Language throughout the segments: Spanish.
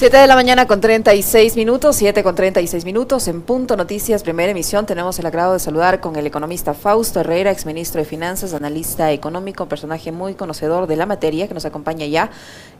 7 de la mañana con 36 minutos, 7 con 36 minutos, en Punto Noticias, primera emisión, tenemos el agrado de saludar con el economista Fausto Herrera, exministro de Finanzas, analista económico, personaje muy conocedor de la materia, que nos acompaña ya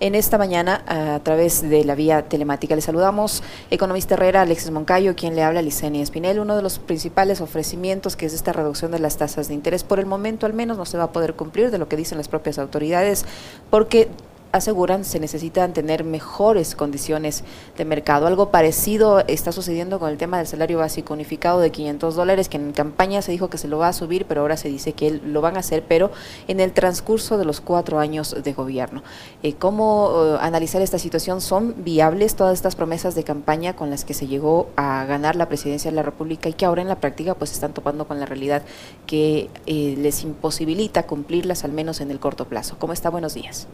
en esta mañana a través de la vía telemática. Le saludamos, economista Herrera, Alexis Moncayo, quien le habla, Licenia Espinel, uno de los principales ofrecimientos que es esta reducción de las tasas de interés. Por el momento, al menos, no se va a poder cumplir de lo que dicen las propias autoridades, porque aseguran se necesitan tener mejores condiciones de mercado. Algo parecido está sucediendo con el tema del salario básico unificado de 500 dólares, que en campaña se dijo que se lo va a subir, pero ahora se dice que lo van a hacer, pero en el transcurso de los cuatro años de gobierno. Eh, ¿Cómo eh, analizar esta situación? ¿Son viables todas estas promesas de campaña con las que se llegó a ganar la presidencia de la República y que ahora en la práctica pues están topando con la realidad que eh, les imposibilita cumplirlas al menos en el corto plazo? ¿Cómo está? Buenos días.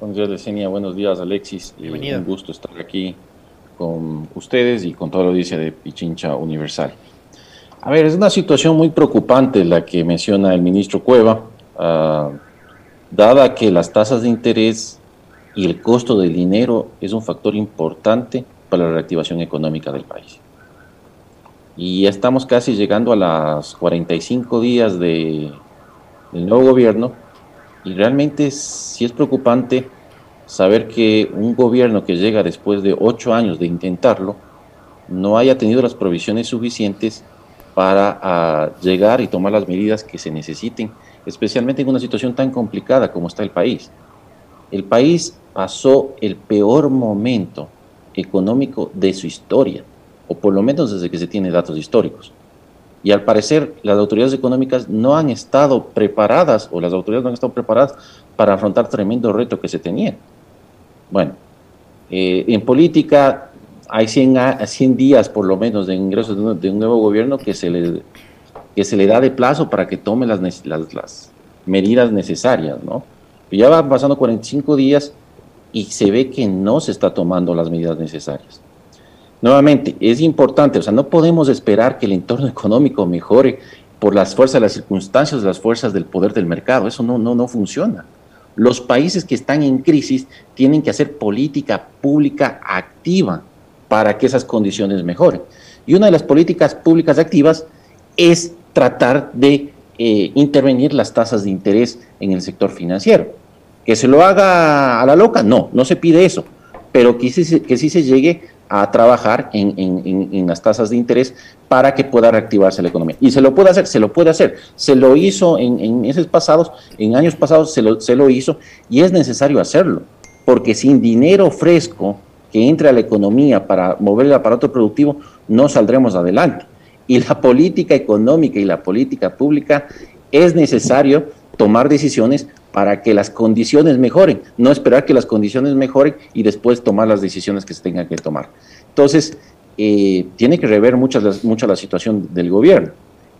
Buenos días, Lecenia. Buenos días, Alexis. Eh, Bienvenido. un gusto estar aquí con ustedes y con toda la audiencia de Pichincha Universal. A ver, es una situación muy preocupante la que menciona el ministro Cueva, uh, dada que las tasas de interés y el costo del dinero es un factor importante para la reactivación económica del país. Y ya estamos casi llegando a las 45 días de, del nuevo gobierno y realmente sí es preocupante saber que un gobierno que llega después de ocho años de intentarlo no haya tenido las provisiones suficientes para ah, llegar y tomar las medidas que se necesiten, especialmente en una situación tan complicada como está el país. El país pasó el peor momento económico de su historia, o por lo menos desde que se tiene datos históricos. Y al parecer las autoridades económicas no han estado preparadas, o las autoridades no han estado preparadas para afrontar tremendo reto que se tenía. Bueno, eh, en política hay 100, 100, días por lo menos de ingresos de un, nuevo gobierno que se, le, que se le da de plazo para que tome las, medidas necesarias, ¿no? ya van pasando 45 días y se ve que no se está tomando las medidas necesarias. Nuevamente, es importante, o sea, no podemos esperar que el entorno económico mejore por las fuerzas, las circunstancias, las fuerzas del poder del mercado. Eso no, no, no funciona. Los países que están en crisis tienen que hacer política pública activa para que esas condiciones mejoren. Y una de las políticas públicas activas es tratar de eh, intervenir las tasas de interés en el sector financiero. Que se lo haga a la loca, no, no se pide eso, pero que sí, que sí se llegue a trabajar en, las tasas de interés para que pueda reactivarse la economía. Y se lo puede hacer, se lo puede hacer. Se lo hizo en, meses pasados, en años pasados se lo, se lo hizo y es necesario hacerlo, porque sin dinero fresco que entre a la economía para mover el aparato productivo, no saldremos adelante. Y la política económica y la política pública es necesario tomar decisiones para que las condiciones mejoren, no esperar que las condiciones mejoren y después tomar las decisiones que se tengan que tomar. Entonces, eh, tiene que rever mucho la situación del gobierno.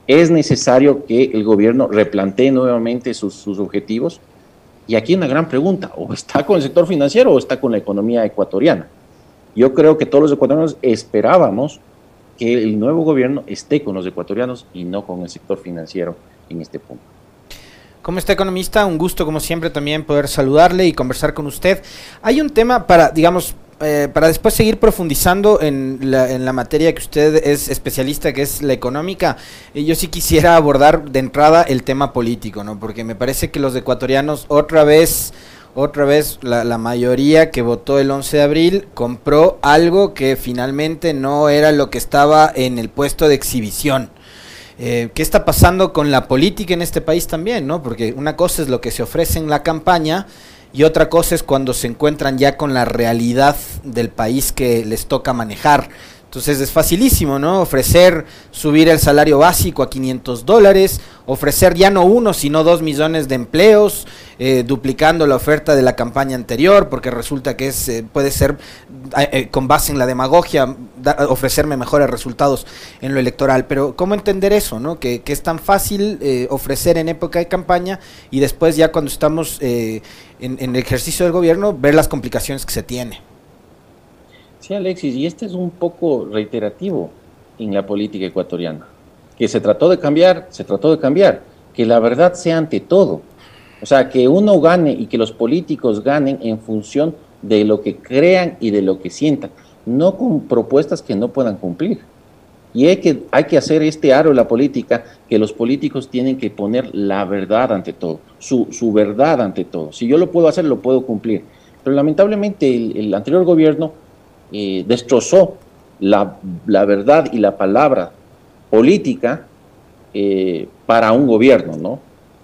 Es necesario que el gobierno replantee nuevamente sus, objetivos. Y aquí una gran pregunta, o está con el sector financiero o está con la economía ecuatoriana. Yo creo que todos los ecuatorianos esperábamos que el nuevo gobierno esté con los ecuatorianos y no con el sector financiero en este punto. ¿Cómo está economista? Un gusto como siempre también poder saludarle y conversar con usted. Hay un tema para, digamos, eh, para después seguir profundizando en la, materia que usted es especialista, que es la económica, eh, yo sí quisiera abordar de entrada el tema político, ¿no? Porque me parece que los ecuatorianos otra vez, otra vez la, la mayoría que votó el 11 de abril compró algo que finalmente no era lo que estaba en el puesto de exhibición. Eh, ¿Qué está pasando con la política en este país también? ¿no? Porque una cosa es lo que se ofrece en la campaña y otra cosa es cuando se encuentran ya con la realidad del país que les toca manejar. Entonces es facilísimo, ¿no? Ofrecer subir el salario básico a 500 dólares, ofrecer ya no uno, sino dos millones de empleos, eh, duplicando la oferta de la campaña anterior, porque resulta que es, eh, puede ser, eh, con base en la demagogia, ofrecerme mejores resultados en lo electoral. Pero ¿cómo entender eso, no? Que, que es tan fácil ofrecer en época de campaña y después ya cuando estamos en, en el ejercicio del gobierno, ver las complicaciones que se tiene. Sí, Alexis, y este es un poco reiterativo en la política ecuatoriana. Que se trató de cambiar, se trató de cambiar. Que la verdad sea ante todo. O sea, que uno gane y que los políticos ganen en función de lo que crean y de lo que sientan, no con propuestas que no puedan cumplir. Y hay que, hay que hacer este aro en la política, que los políticos tienen que poner la verdad ante todo, su verdad ante todo. Si yo lo puedo hacer, lo puedo cumplir. Pero lamentablemente el, anterior gobierno eh, destrozó la, la, verdad y la palabra política eh, para un gobierno, ¿no?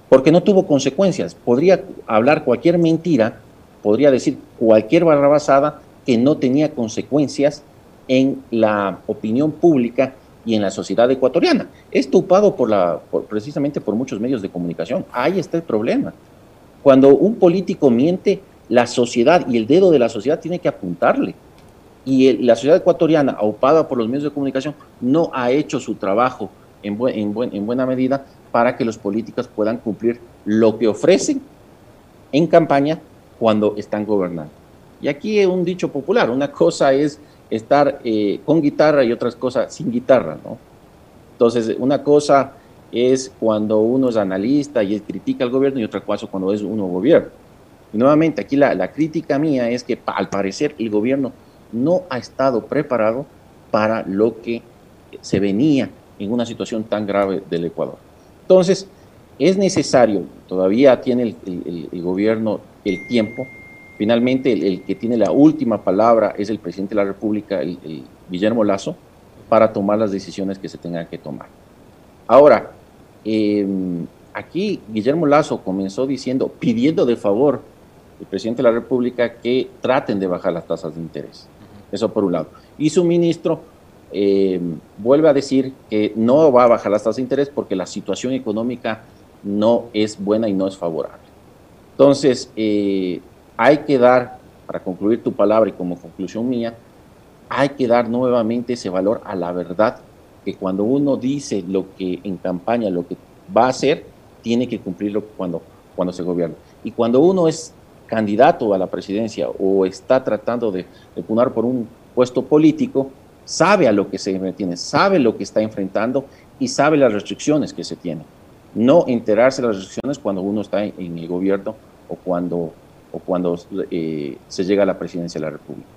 Porque no tuvo consecuencias. Podría hablar cualquier mentira, podría decir cualquier barrabasada que no tenía consecuencias en la opinión pública y en la sociedad ecuatoriana. Es topado por la, precisamente por muchos medios de comunicación. Ahí está el problema. Cuando un político miente, la sociedad y el dedo de la sociedad tiene que apuntarle. Y la sociedad ecuatoriana, aupada por los medios de comunicación, no ha hecho su trabajo en, en buena medida para que los políticos puedan cumplir lo que ofrecen en campaña cuando están gobernando. Y aquí un dicho popular, una cosa es estar eh, con guitarra y otras cosas sin guitarra, ¿no? Entonces, una cosa es cuando uno es analista y critica al gobierno y otra cosa cuando es uno gobierno. Y nuevamente, aquí la, la crítica mía es que al parecer el gobierno no ha estado preparado para lo que se venía en una situación tan grave del Ecuador. Entonces, es necesario, todavía tiene el, el, el gobierno el tiempo Finalmente, el, que tiene la última palabra es el presidente de la República, el, Guillermo Lazo, para tomar las decisiones que se tengan que tomar. Ahora, em, aquí Guillermo Lazo comenzó diciendo, pidiendo de favor al presidente de la República que traten de bajar las tasas de interés. Eso por un lado. Y su ministro em, vuelve a decir que no va a bajar las tasas de interés porque la situación económica no es buena y no es favorable. Entonces, eh, hay que dar, para concluir tu palabra y como conclusión mía, hay que dar nuevamente ese valor a la verdad, que cuando uno dice lo que en campaña, lo que va a hacer, tiene que cumplirlo cuando, cuando se gobierna. Y cuando uno es candidato a la presidencia o está tratando de, punar por un puesto político, sabe a lo que se tiene, sabe lo que está enfrentando y sabe las restricciones que se tienen. No enterarse de las restricciones cuando uno está en el gobierno o cuando o cuando eh, se llega a la presidencia de la República.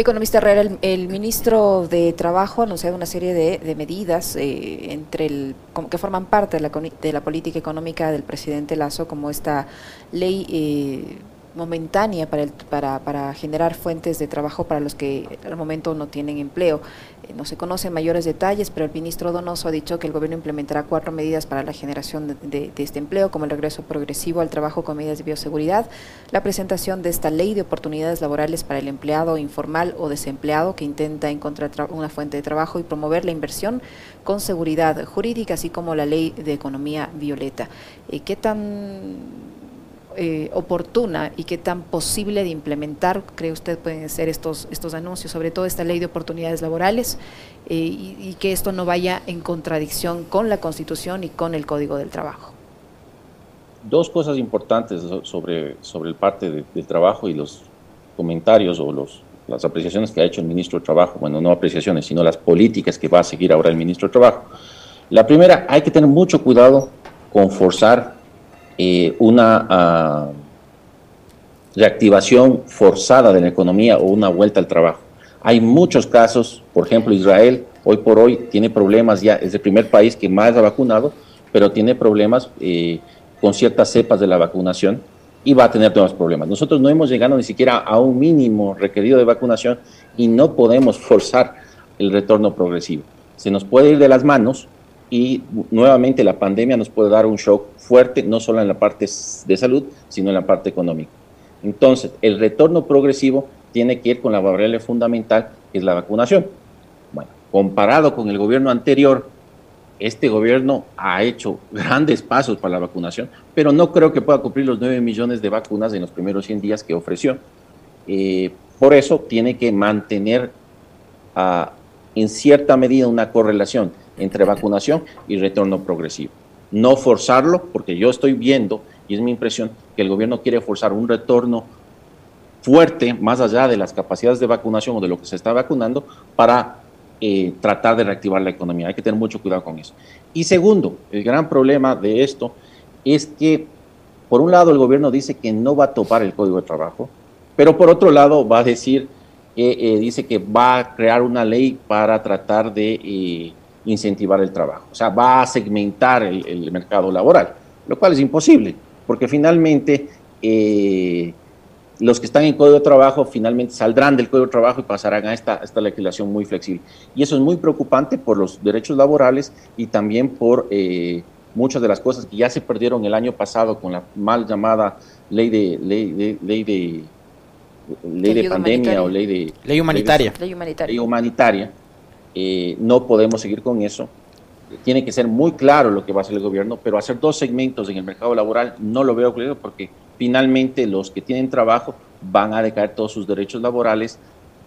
Economista Herrera, el, ministro de Trabajo ha anunciado una serie de, medidas eh, entre el, que forman parte de la, de la, política económica del presidente Lazo, como esta ley eh, momentánea para, el, para, para, generar fuentes de trabajo para los que al momento no tienen empleo. Eh, no se conocen mayores detalles, pero el ministro Donoso ha dicho que el gobierno implementará cuatro medidas para la generación de, este empleo, como el regreso progresivo al trabajo con medidas de bioseguridad, la presentación de esta ley de oportunidades laborales para el empleado informal o desempleado que intenta encontrar una fuente de trabajo y promover la inversión con seguridad jurídica, así como la ley de economía violeta. Eh, ¿Qué tan eh, oportuna y qué tan posible de implementar cree usted pueden ser estos, estos anuncios, sobre todo esta ley de oportunidades laborales eh, y, que esto no vaya en contradicción con la Constitución y con el Código del Trabajo? Dos cosas importantes sobre, sobre el parte del trabajo y los comentarios o los, las apreciaciones que ha hecho el ministro de Trabajo, bueno, no apreciaciones, sino las políticas que va a seguir ahora el ministro de Trabajo. La primera, hay que tener mucho cuidado con forzar una ah, reactivación forzada de la economía o una vuelta al trabajo. Hay muchos casos, por ejemplo, Israel hoy por hoy tiene problemas ya, es el primer país que más ha vacunado, pero tiene problemas eh, con ciertas cepas de la vacunación y va a tener nuevos problemas. Nosotros no hemos llegado ni siquiera a un mínimo requerido de vacunación y no podemos forzar el retorno progresivo. Se nos puede ir de las manos y nuevamente la pandemia nos puede dar un shock fuerte, no solo en la parte de salud, sino en la parte económica. Entonces, el retorno progresivo tiene que ir con la variable fundamental, que es la vacunación. Bueno, comparado con el gobierno anterior, este gobierno ha hecho grandes pasos para la vacunación, pero no creo que pueda cumplir los 9 millones de vacunas en los primeros 100 días que ofreció. Eh, por eso tiene que mantener ah, en cierta medida una correlación entre vacunación y retorno progresivo. No forzarlo, porque yo estoy viendo, y es mi impresión, que el gobierno quiere forzar un retorno fuerte, más allá de las capacidades de vacunación o de lo que se está vacunando, para eh, tratar de reactivar la economía. Hay que tener mucho cuidado con eso. Y segundo, el gran problema de esto es que por un lado el gobierno dice que no va a topar el código de trabajo, pero por otro lado va a decir que eh, dice que va a crear una ley para tratar de eh, incentivar el trabajo. O sea, va a segmentar el, mercado laboral, lo cual es imposible, porque finalmente eh, los que están en código de trabajo finalmente saldrán del código de trabajo y pasarán a esta, esta legislación muy flexible. Y eso es muy preocupante por los derechos laborales y también por muchas de las cosas que ya se perdieron el año pasado con la mal llamada ley de ley de ley de, ley de pandemia o ley de ley humanitaria ley, humanitaria, ley humanitaria eh, no podemos seguir con eso tiene que ser muy claro lo que va a hacer el gobierno pero hacer dos segmentos en el mercado laboral no lo veo claro porque finalmente los que tienen trabajo van a decaer todos sus derechos laborales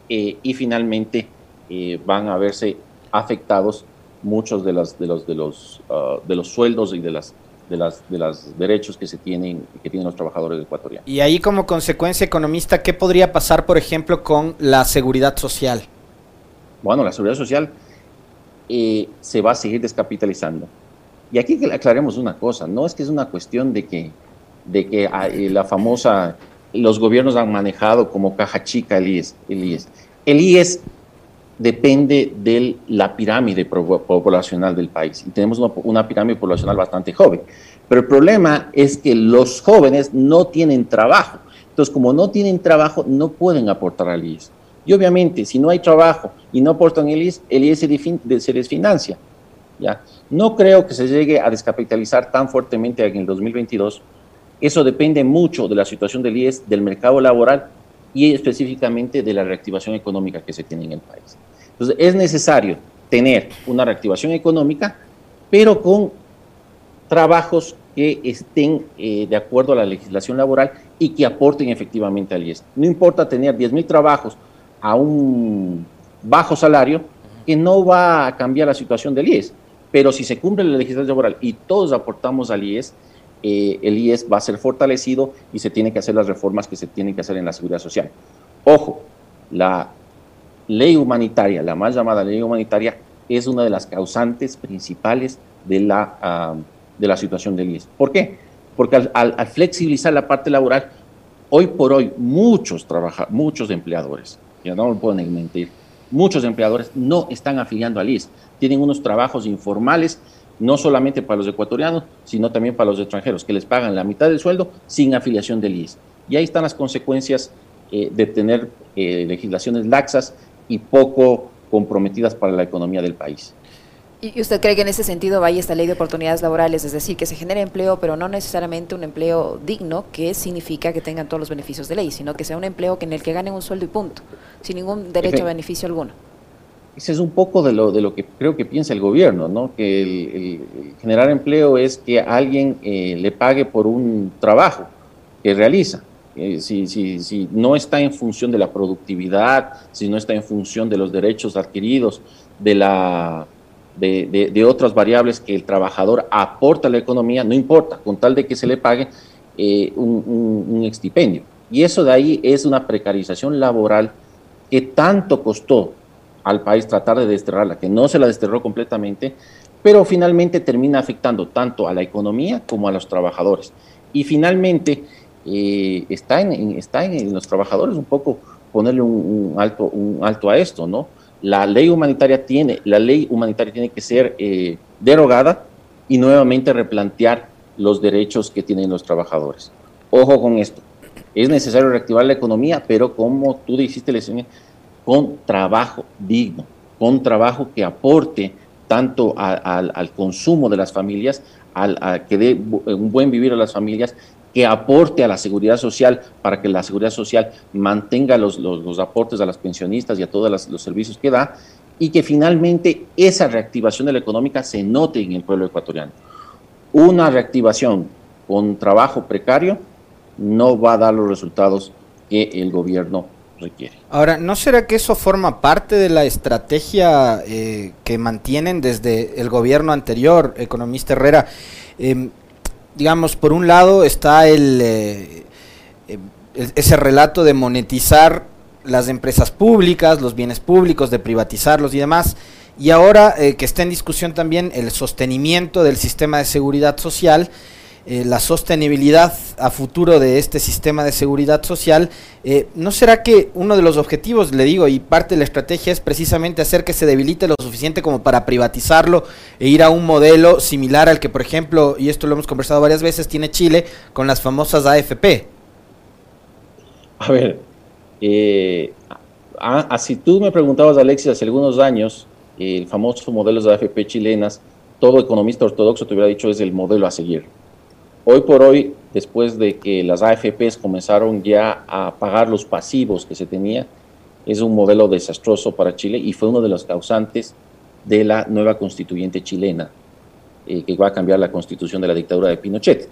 eh, y finalmente eh, van a verse afectados muchos de los de los de los uh, de los sueldos y de las de las de los derechos que se tienen que tienen los trabajadores ecuatorianos. Y ahí como consecuencia economista, ¿qué podría pasar, por ejemplo, con la seguridad social? Bueno, la seguridad social eh, se va a seguir descapitalizando. Y aquí aclaremos una cosa, no es que es una cuestión de que de que ah, eh, la famosa los gobiernos han manejado como caja chica el IES. El IES, el IES depende de la pirámide poblacional del país. Y tenemos una, pirámide poblacional bastante joven. Pero el problema es que los jóvenes no tienen trabajo. Entonces, como no tienen trabajo, no pueden aportar al IES. Y obviamente, si no hay trabajo y no aportan el IES, el IES se desfinancia. ¿ya? No creo que se llegue a descapitalizar tan fuertemente en el 2022. Eso depende mucho de la situación del IES, del mercado laboral y específicamente de la reactivación económica que se tiene en el país. Entonces, es necesario tener una reactivación económica, pero con trabajos que estén eh, de acuerdo a la legislación laboral y que aporten efectivamente al IES. No importa tener 10.000 trabajos a un bajo salario, que no va a cambiar la situación del IES, pero si se cumple la legislación laboral y todos aportamos al IES, eh, el IES va a ser fortalecido y se tienen que hacer las reformas que se tienen que hacer en la seguridad social. Ojo, la ley humanitaria, la más llamada ley humanitaria, es una de las causantes principales de la, de la situación del IES. ¿Por qué? Porque al, flexibilizar la parte laboral, hoy por hoy muchos, trabaja, muchos empleadores, ya no lo pueden mentir, muchos empleadores no están afiliando al IES, tienen unos trabajos informales, no solamente para los ecuatorianos, sino también para los extranjeros, que les pagan la mitad del sueldo sin afiliación del IES. Y ahí están las consecuencias eh, de tener eh, legislaciones laxas y poco comprometidas para la economía del país. ¿Y usted cree que en ese sentido vaya esta ley de oportunidades laborales? Es decir, que se genere empleo, pero no necesariamente un empleo digno, que significa que tengan todos los beneficios de ley, sino que sea un empleo en el que ganen un sueldo y punto, sin ningún derecho a beneficio alguno. Ese es un poco de lo, de lo que creo que piensa el gobierno, ¿no? que el, generar empleo es que alguien eh, le pague por un trabajo que realiza. Eh, si, si, si, no está en función de la productividad, si no está en función de los derechos adquiridos, de, la, de, otras variables que el trabajador aporta a la economía, no importa, con tal de que se le pague eh, un, un, extipendio. Y eso de ahí es una precarización laboral que tanto costó al país tratar de desterrarla, que no se la desterró completamente, pero finalmente termina afectando tanto a la economía como a los trabajadores. Y finalmente, eh, está, en, está en, los trabajadores un poco ponerle un, alto, un alto a esto, ¿no? La ley humanitaria tiene, la ley humanitaria tiene que ser eh, derogada y nuevamente replantear los derechos que tienen los trabajadores. Ojo con esto. Es necesario reactivar la economía, pero como tú dijiste, con trabajo digno, con trabajo que aporte tanto al consumo de las familias, al, que dé un buen vivir a las familias que aporte a la seguridad social para que la seguridad social mantenga los, los, aportes a las pensionistas y a todos los servicios que da y que finalmente esa reactivación de la económica se note en el pueblo ecuatoriano. Una reactivación con trabajo precario no va a dar los resultados que el gobierno requiere. Ahora, ¿no será que eso forma parte de la estrategia eh, que mantienen desde el gobierno anterior, economista Herrera? Em, digamos, por un lado está eh, el, ese relato de monetizar las empresas públicas, los bienes públicos, de privatizarlos y demás. Y ahora eh, que está en discusión también el sostenimiento del sistema de seguridad social, eh, la sostenibilidad a futuro de este sistema de seguridad social, eh, ¿no será que uno de los objetivos, le digo, y parte de la estrategia es precisamente hacer que se debilite lo suficiente como para privatizarlo e ir a un modelo similar al que, por ejemplo, y esto lo hemos conversado varias veces, tiene Chile con las famosas AFP? A ver, eh, si tú me preguntabas, Alexis, hace algunos años, el famoso modelo de AFP chilenas, todo economista ortodoxo te hubiera dicho es el modelo a seguir Hoy por hoy, después de que las AFPs comenzaron ya a pagar los pasivos que se tenía, es un modelo desastroso para Chile y fue uno de los causantes de la nueva constituyente chilena, eh, que va a cambiar la constitución de la dictadura de Pinochet.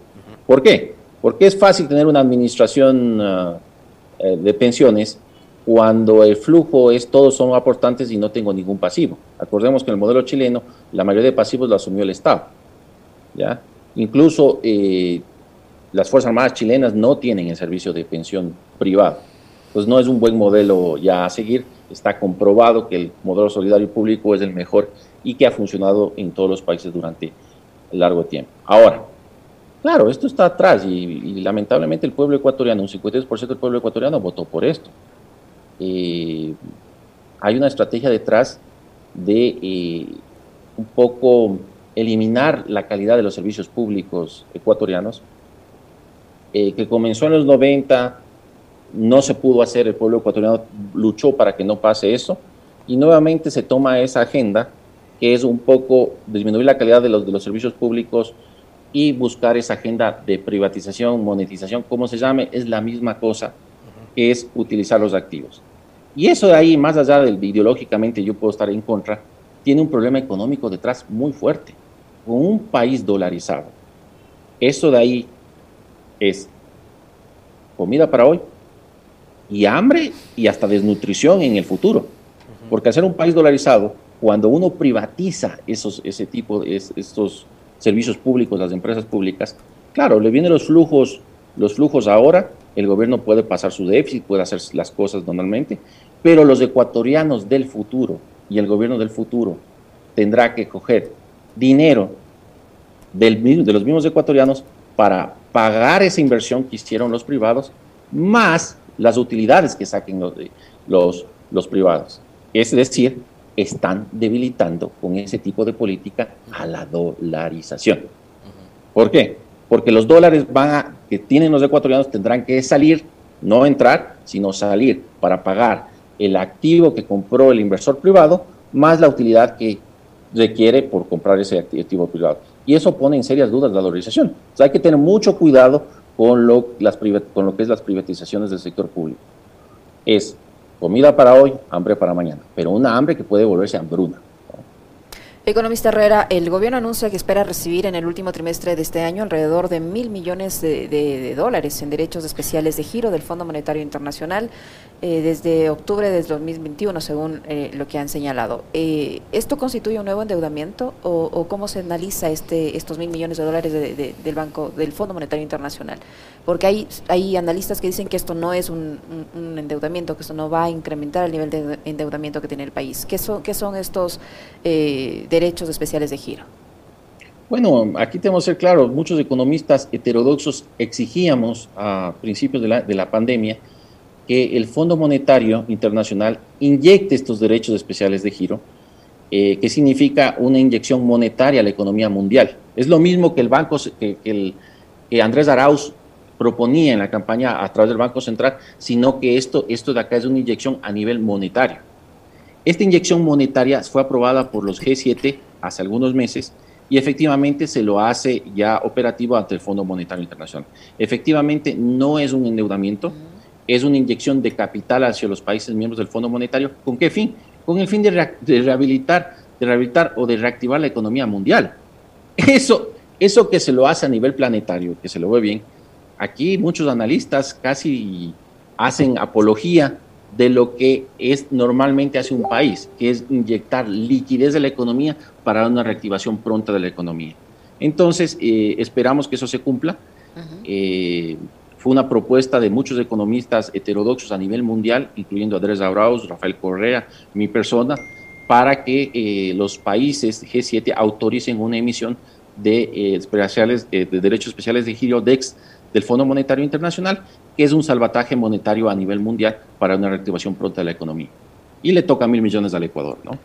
¿Por qué? Porque es fácil tener una administración ah, eh, de pensiones cuando el flujo es todos son aportantes y no tengo ningún pasivo. Acordemos que en el modelo chileno la mayoría de pasivos lo asumió el Estado. ¿ya? Incluso eh, las Fuerzas Armadas chilenas no tienen el servicio de pensión privado. Pues no es un buen modelo ya a seguir. Está comprobado que el modelo solidario público es el mejor y que ha funcionado en todos los países durante largo tiempo. Ahora, claro, esto está atrás y, lamentablemente el pueblo ecuatoriano, un 53% del pueblo ecuatoriano votó por esto. Eh, hay una estrategia detrás de eh, un poco eliminar la calidad de los servicios públicos ecuatorianos, eh, que comenzó en los 90, no se pudo hacer, el pueblo ecuatoriano luchó para que no pase eso, y nuevamente se toma esa agenda, que es un poco disminuir la calidad de los, de los servicios públicos y buscar esa agenda de privatización, monetización, como se llame, es la misma cosa, que es utilizar los activos. Y eso de ahí, más allá del ideológicamente yo puedo estar en contra, tiene un problema económico detrás muy fuerte con un país dolarizado, eso de ahí es comida para hoy y hambre y hasta desnutrición en el futuro. Porque al ser un país dolarizado, cuando uno privatiza esos, ese tipo de estos servicios públicos, las empresas públicas, claro, le vienen los flujos, los flujos ahora, el gobierno puede pasar su déficit, puede hacer las cosas normalmente, pero los ecuatorianos del futuro y el gobierno del futuro tendrá que coger dinero del, de los mismos ecuatorianos para pagar esa inversión que hicieron los privados, más las utilidades que saquen los, los, los privados. Es decir, están debilitando con ese tipo de política a la dolarización. ¿Por qué? Porque los dólares van a, que tienen los ecuatorianos tendrán que salir, no entrar, sino salir para pagar el activo que compró el inversor privado, más la utilidad que requiere por comprar ese activo privado. Y eso pone en serias dudas la dolarización. O hay que tener mucho cuidado con lo, las, que es las privatizaciones del sector público. Es comida para hoy, hambre para mañana, pero una hambre que puede volverse hambruna. Economista Herrera, el gobierno anuncia que espera recibir en el último trimestre de este año alrededor de mil millones de, dólares en derechos especiales de giro del Fondo Monetario Internacional eh, desde octubre del 2021, según eh, lo que han señalado. Eh, ¿Esto constituye un nuevo endeudamiento o, cómo se analiza este, estos mil millones de dólares del Banco del Fondo Monetario Internacional? Porque hay, hay analistas que dicen que esto no es un, endeudamiento, que esto no va a incrementar el nivel de endeudamiento que tiene el país. ¿Qué son, qué son estos derechos? derechos especiales de giro? Bueno, aquí tenemos que ser claros, muchos economistas heterodoxos exigíamos a principios de la, de la pandemia que el Fondo Monetario Internacional inyecte estos derechos especiales de giro, eh, que significa una inyección monetaria a la economía mundial. Es lo mismo que el banco, que, el, que Andrés Arauz proponía en la campaña a través del Banco Central, sino que esto, esto de acá es una inyección a nivel monetario. Esta inyección monetaria fue aprobada por los G7 hace algunos meses y efectivamente se lo hace ya operativo ante el Fondo Monetario Internacional. Efectivamente no es un endeudamiento, es una inyección de capital hacia los países miembros del Fondo Monetario. ¿Con qué fin? Con el fin de, rehabilitar, de rehabilitar o de reactivar la economía mundial. Eso, eso que se lo hace a nivel planetario, que se lo ve bien, aquí muchos analistas casi hacen apología de lo que es normalmente hace un país, que es inyectar liquidez de la economía para una reactivación pronta de la economía. Entonces, eh, esperamos que eso se cumpla. Eh, fue una propuesta de muchos economistas heterodoxos a nivel mundial, incluyendo Andrés Abrauz, Rafael Correa, mi persona, para que eh, los países G7 autoricen una emisión de, especiales, de derechos especiales de giro DEX del Fondo Monetario Internacional, que es un salvataje monetario a nivel mundial para una reactivación pronta de la economía. Y le toca mil millones al Ecuador, ¿no?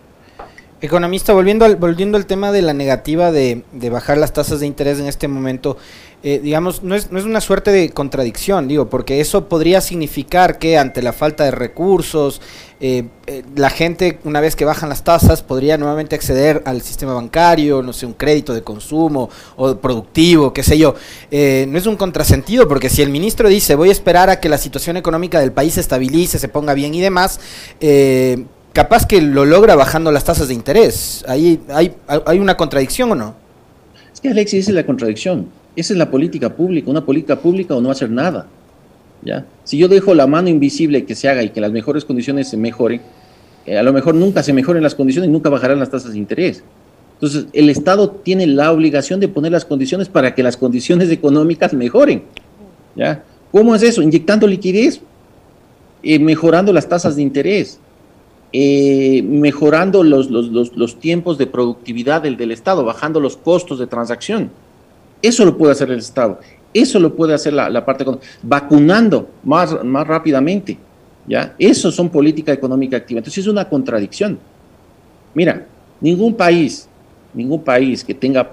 Economista, volviendo al, volviendo al tema de la negativa de, bajar las tasas de interés en este momento, eh, digamos, no es, no es una suerte de contradicción, digo, porque eso podría significar que ante la falta de recursos, eh, eh, la gente, una vez que bajan las tasas, podría nuevamente acceder al sistema bancario, no sé, un crédito de consumo o productivo, qué sé yo. no es un contrasentido, porque si el ministro dice, voy a esperar a que la situación económica del país se estabilice, se ponga bien y demás, capaz que lo logra bajando las tasas de interés. ¿Hay, hay, hay una contradicción o no? Es que Alexis, esa es la contradicción. Esa es la política pública, una política pública o no hacer nada. ¿ya? Si yo dejo la mano invisible que se haga y que las mejores condiciones se mejoren, eh, a lo mejor nunca se mejoren las condiciones y nunca bajarán las tasas de interés. Entonces, el Estado tiene la obligación de poner las condiciones para que las condiciones económicas mejoren. ¿ya? ¿Cómo es eso? Inyectando liquidez, eh, mejorando las tasas de interés. Eh, mejorando los, los, tiempos de productividad del, del Estado, bajando los costos de transacción. Eso lo puede hacer el Estado. Eso lo puede hacer la, parte vacunando más, más rápidamente. ¿ya? Eso son política económica activa. Entonces es una contradicción. Mira, ningún país, ningún país que tenga,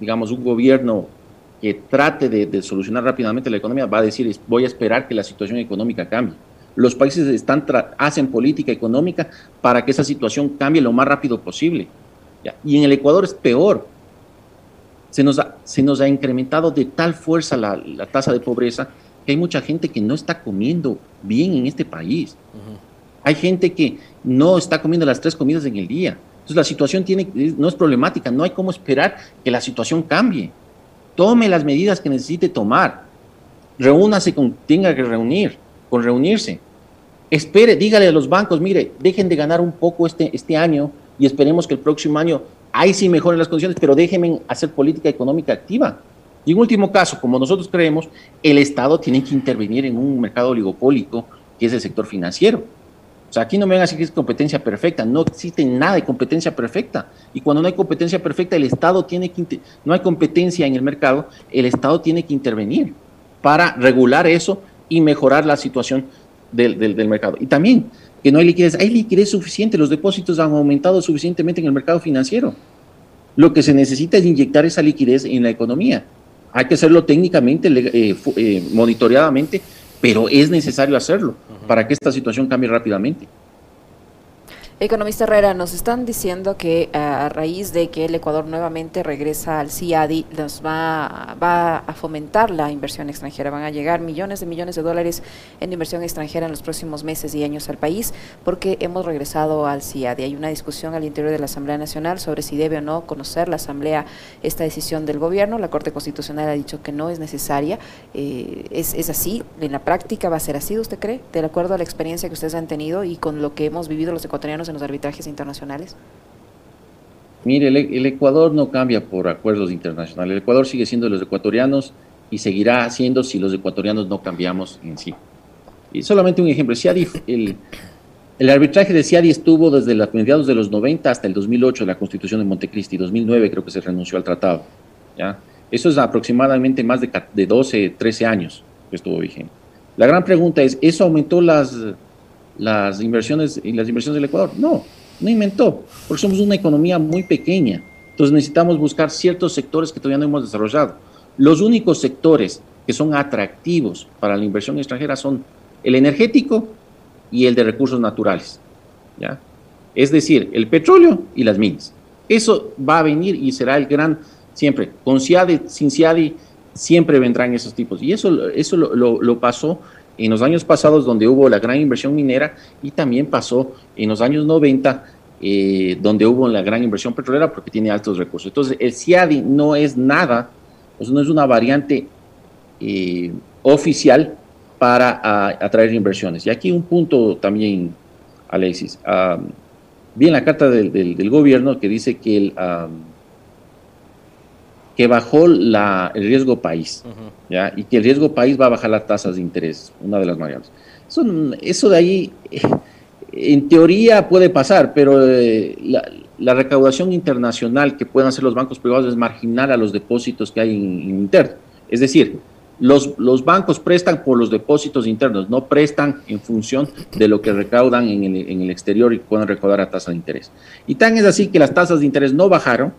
digamos, un gobierno que trate de, de solucionar rápidamente la economía va a decir, voy a esperar que la situación económica cambie. Los países están hacen política económica para que esa situación cambie lo más rápido posible. Y en el Ecuador es peor. Se nos, ha, se nos ha incrementado de tal fuerza la, tasa de pobreza que hay mucha gente que no está comiendo bien en este país. Hay gente que no está comiendo las tres comidas en el día. Entonces la situación tiene, no es problemática, no hay cómo esperar que la situación cambie. Tome las medidas que necesite tomar. Reúnase con tenga que reunir con reunirse. Espere, dígale a los bancos, mire, dejen de ganar un poco este, este año y esperemos que el próximo año ahí sí mejoren las condiciones, pero déjenme hacer política económica activa. Y en último caso, como nosotros creemos, el Estado tiene que intervenir en un mercado oligopólico que es el sector financiero. O sea, aquí no me van a decir que es competencia perfecta, no existe nada de competencia perfecta. Y cuando no hay competencia perfecta, el Estado tiene que, no hay competencia en el mercado, el Estado tiene que intervenir para regular eso y mejorar la situación del, del, mercado. Y también que no hay liquidez, hay liquidez suficiente, los depósitos han aumentado suficientemente en el mercado financiero. Lo que se necesita es inyectar esa liquidez en la economía. Hay que hacerlo técnicamente, eh, eh, monitoreadamente, pero es necesario hacerlo para que esta situación cambie rápidamente. Economista Herrera, nos están diciendo que a raíz de que el Ecuador nuevamente regresa al CIADI, nos va, va a fomentar la inversión extranjera. Van a llegar millones de millones de dólares en inversión extranjera en los próximos meses y años al país porque hemos regresado al CIADI. Hay una discusión al interior de la Asamblea Nacional sobre si debe o no conocer la Asamblea esta decisión del gobierno. La Corte Constitucional ha dicho que no es necesaria. Eh, es, es así, en la práctica va a ser así, ¿usted cree? De acuerdo a la experiencia que ustedes han tenido y con lo que hemos vivido los ecuatorianos los arbitrajes internacionales? Mire, el, Ecuador no cambia por acuerdos internacionales. El Ecuador sigue siendo de los ecuatorianos y seguirá siendo si los ecuatorianos no cambiamos en sí. Y solamente un ejemplo, el, el arbitraje de CIADI estuvo desde los mediados de los 90 hasta el 2008, la constitución de Montecristi, 2009 creo que se renunció al tratado. ¿ya? Eso es aproximadamente más de, de 12, 13 años que estuvo vigente. La gran pregunta es, ¿eso aumentó las las inversiones y las inversiones del Ecuador. No, no inventó, porque somos una economía muy pequeña. Entonces necesitamos buscar ciertos sectores que todavía no hemos desarrollado. Los únicos sectores que son atractivos para la inversión extranjera son el energético y el de recursos naturales. ¿ya? Es decir, el petróleo y las minas. Eso va a venir y será el gran, siempre, con CIADI, sin CIADI, siempre vendrán esos tipos. Y eso, eso lo, lo pasó en los años pasados donde hubo la gran inversión minera y también pasó en los años 90 eh, donde hubo la gran inversión petrolera porque tiene altos recursos. Entonces el CIADI no es nada, pues no es una variante eh, oficial para atraer inversiones. Y aquí un punto también, Alexis. vi en la carta del, gobierno que dice que el que bajó la, el riesgo país, ¿ya? y que el riesgo país va a bajar las tasas de interés, una de las variables. Eso, eso de ahí, en teoría puede pasar, pero eh, la recaudación internacional que puedan hacer los bancos privados es marginal a los depósitos que hay en, interno. Es decir, los, los, bancos prestan por los depósitos internos, no prestan en función de lo que recaudan en el, en el exterior y pueden recaudar a tasa de interés. Y tan es así que las tasas de interés no bajaron,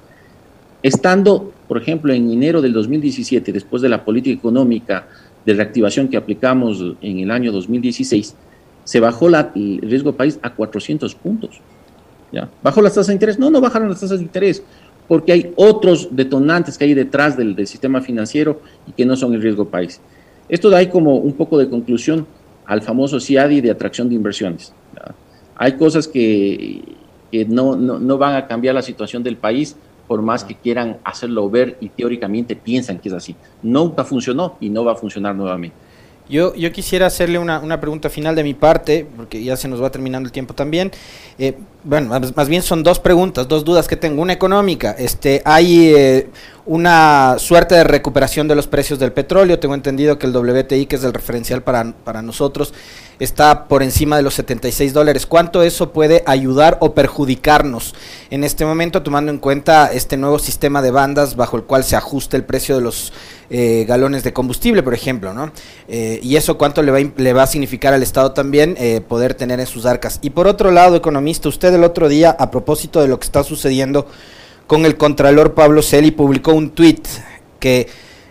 estando, por ejemplo, en enero del 2017, después de la política económica de reactivación que aplicamos en el año 2016, se bajó la, el riesgo país a 400 puntos. ¿ya? ¿Bajó las tasas de interés? No, no bajaron las tasas de interés, porque hay otros detonantes que hay detrás del, sistema financiero y que no son el riesgo país. Esto da ahí como un poco de conclusión al famoso CIADI de atracción de inversiones. Hay cosas que, que no, no, no van a cambiar la situación del país, por más que quieran hacerlo ver y teóricamente piensan que es así. Nunca funcionó y no va a funcionar nuevamente. Yo, yo quisiera hacerle una, una, pregunta final de mi parte, porque ya se nos va terminando el tiempo también. Eh, bueno, más, bien son dos preguntas, dos dudas que tengo. Una económica. Este, hay eh, una suerte de recuperación de los precios del petróleo. Tengo entendido que el WTI, que es el referencial para, para nosotros, está por encima de los 76 dólares. ¿Cuánto eso puede ayudar o perjudicarnos en este momento, tomando en cuenta este nuevo sistema de bandas bajo el cual se ajusta el precio de los eh, galones de combustible, por ejemplo? ¿no? Eh, y eso cuánto le va, le va a significar al Estado también eh, poder tener en sus arcas. Y por otro lado, economista, usted el otro día, a propósito de lo que está sucediendo, con el contralor Pablo Celi publicó un tuit que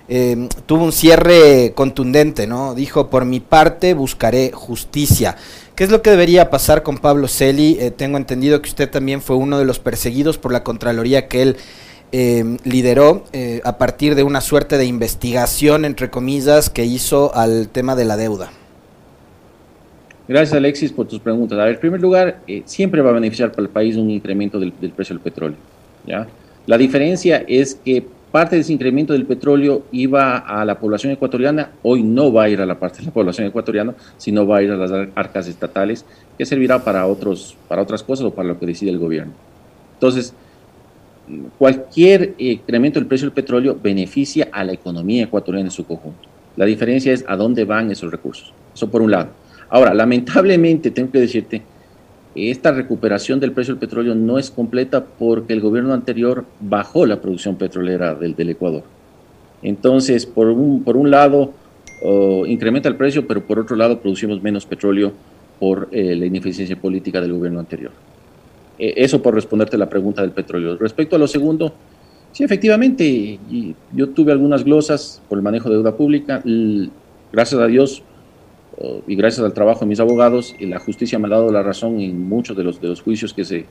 eh, tuvo un cierre contundente, ¿no? Dijo, por mi parte buscaré justicia. ¿Qué es lo que debería pasar con Pablo Celi? Eh, tengo entendido que usted también fue uno de los perseguidos por la Contraloría que él eh, lideró a partir de una suerte de investigación, entre comillas, que hizo al tema de la deuda. Gracias Alexis por tus preguntas. A ver, en primer lugar, siempre va a beneficiar para el país un incremento del, del precio del petróleo. ¿Ya? La diferencia es que parte de ese incremento del petróleo iba a la población ecuatoriana, hoy no va a ir a la parte de la población ecuatoriana, sino va a ir a las arcas estatales, que servirá para, otros, para otras cosas o para lo que decide el gobierno. Entonces, cualquier incremento del precio del petróleo beneficia a la economía ecuatoriana en su conjunto. La diferencia es a dónde van esos recursos. Eso por un lado. Ahora, lamentablemente, tengo que decirte esta recuperación del precio del petróleo no es completa porque el gobierno anterior bajó la producción petrolera del, Ecuador. Entonces, por un, por un lado, oh, incrementa el precio, pero por otro lado, producimos menos petróleo por eh, la ineficiencia política del gobierno anterior. Eh, eso por responderte la pregunta del petróleo. Respecto a lo segundo, sí, efectivamente, yo tuve algunas glosas por el manejo de deuda pública. Gracias a Dios, y gracias al trabajo de mis abogados, la justicia me ha dado la razón en muchos de los, de los juicios que, se,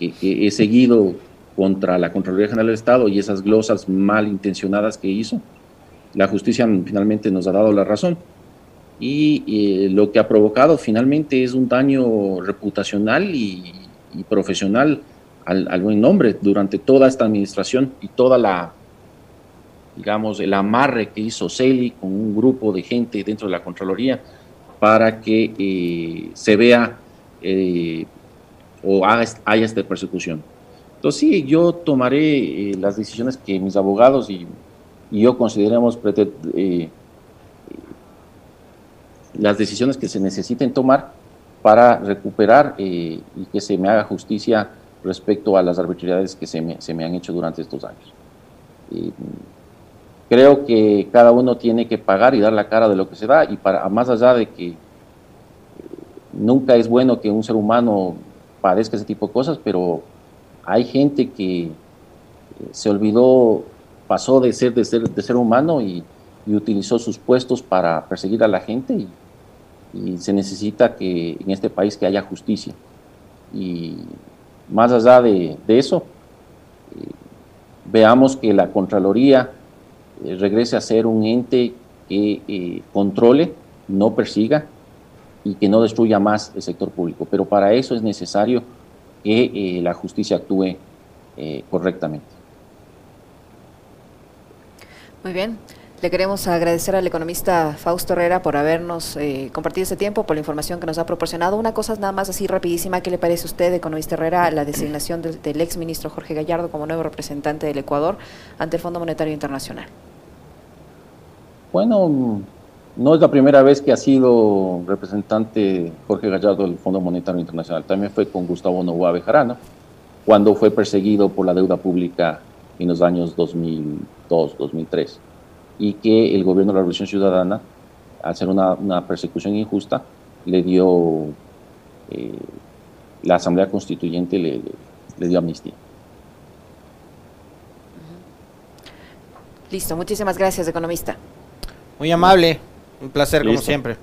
he seguido contra la Contraloría General del Estado y esas glosas malintencionadas que hizo. La justicia finalmente nos ha dado la razón. Y lo que ha provocado finalmente es un daño reputacional y, profesional al, al, buen nombre durante toda esta administración y toda la, digamos, el amarre que hizo Celi con un grupo de gente dentro de la Contraloría para que eh, se vea eh, o haya esta persecución. Entonces sí, yo tomaré eh, las decisiones que mis abogados y, yo consideremos las decisiones que se necesiten tomar para recuperar y que se me haga justicia respecto a las arbitrariedades que se me, se me han hecho durante estos años. Creo que cada uno tiene que pagar y dar la cara de lo que se da y para más allá de que eh, nunca es bueno que un ser humano padezca ese tipo de cosas, pero hay gente que eh, se olvidó, pasó de ser de ser, de ser humano y, utilizó sus puestos para perseguir a la gente y, se necesita que en este país que haya justicia. Y más allá de, eso, eh, veamos que la Contraloría regrese a ser un ente que eh, controle, no persiga y que no destruya más el sector público. Pero para eso es necesario que eh, la justicia actúe correctamente. Muy bien. Le queremos agradecer al economista Fausto Herrera por habernos eh, compartido este tiempo, por la información que nos ha proporcionado. Una cosa nada más así rapidísima, ¿qué le parece a usted, economista Herrera, la designación del, del ex ministro Jorge Gallardo como nuevo representante del Ecuador ante el Fondo Monetario Internacional? Bueno, no es la primera vez que ha sido representante Jorge Gallardo del Fondo Monetario Internacional. También fue con Gustavo Novoa Bejarano. cuando fue perseguido por la deuda pública en los años 2002, 2003, y que el gobierno de la Revolución Ciudadana, al ser una, una persecución injusta, le dio, eh, la Asamblea Constituyente le, le dio amnistía. Listo, muchísimas gracias, economista. Muy amable, un placer como siempre.